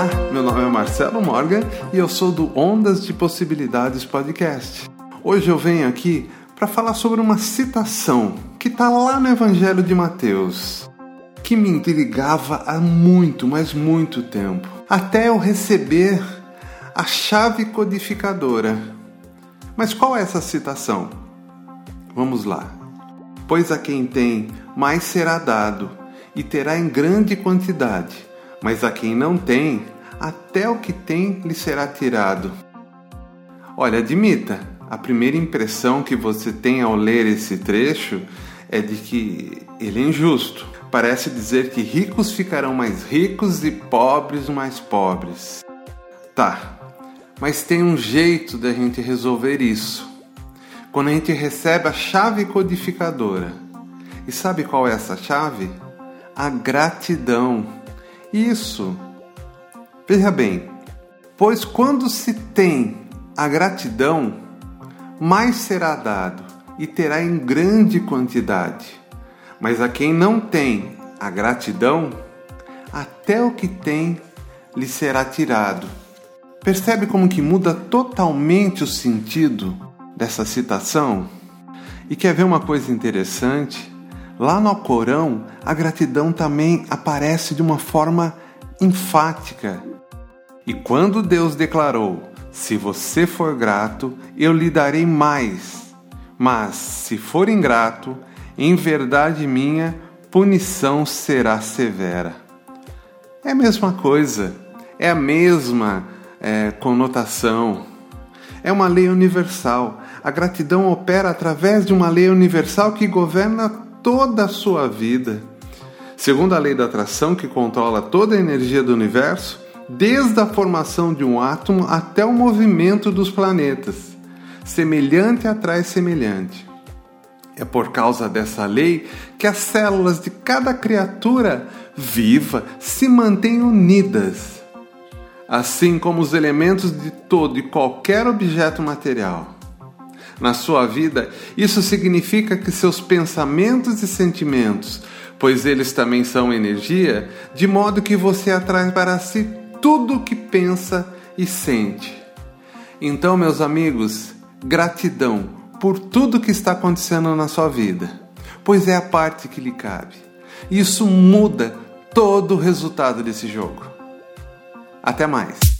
Olá, meu nome é Marcelo Morgan e eu sou do Ondas de Possibilidades Podcast. Hoje eu venho aqui para falar sobre uma citação que está lá no Evangelho de Mateus, que me intrigava há muito, mas muito tempo, até eu receber a chave codificadora. Mas qual é essa citação? Vamos lá. Pois a quem tem, mais será dado, e terá em grande quantidade mas a quem não tem, até o que tem lhe será tirado. Olha, admita, a primeira impressão que você tem ao ler esse trecho é de que ele é injusto. Parece dizer que ricos ficarão mais ricos e pobres mais pobres. Tá, mas tem um jeito da gente resolver isso. Quando a gente recebe a chave codificadora. E sabe qual é essa chave? A gratidão. Isso. Veja bem, pois quando se tem a gratidão, mais será dado e terá em grande quantidade. Mas a quem não tem a gratidão, até o que tem lhe será tirado. Percebe como que muda totalmente o sentido dessa citação? E quer ver uma coisa interessante? Lá no Alcorão, a gratidão também aparece de uma forma enfática. E quando Deus declarou: Se você for grato, eu lhe darei mais. Mas se for ingrato, em verdade minha punição será severa. É a mesma coisa, é a mesma é, conotação. É uma lei universal. A gratidão opera através de uma lei universal que governa toda a sua vida. Segundo a lei da atração, que controla toda a energia do universo, desde a formação de um átomo até o movimento dos planetas, semelhante atrai semelhante. É por causa dessa lei que as células de cada criatura viva se mantêm unidas, assim como os elementos de todo e qualquer objeto material na sua vida, isso significa que seus pensamentos e sentimentos, pois eles também são energia, de modo que você atrai para si tudo o que pensa e sente. Então, meus amigos, gratidão por tudo que está acontecendo na sua vida, pois é a parte que lhe cabe. Isso muda todo o resultado desse jogo. Até mais!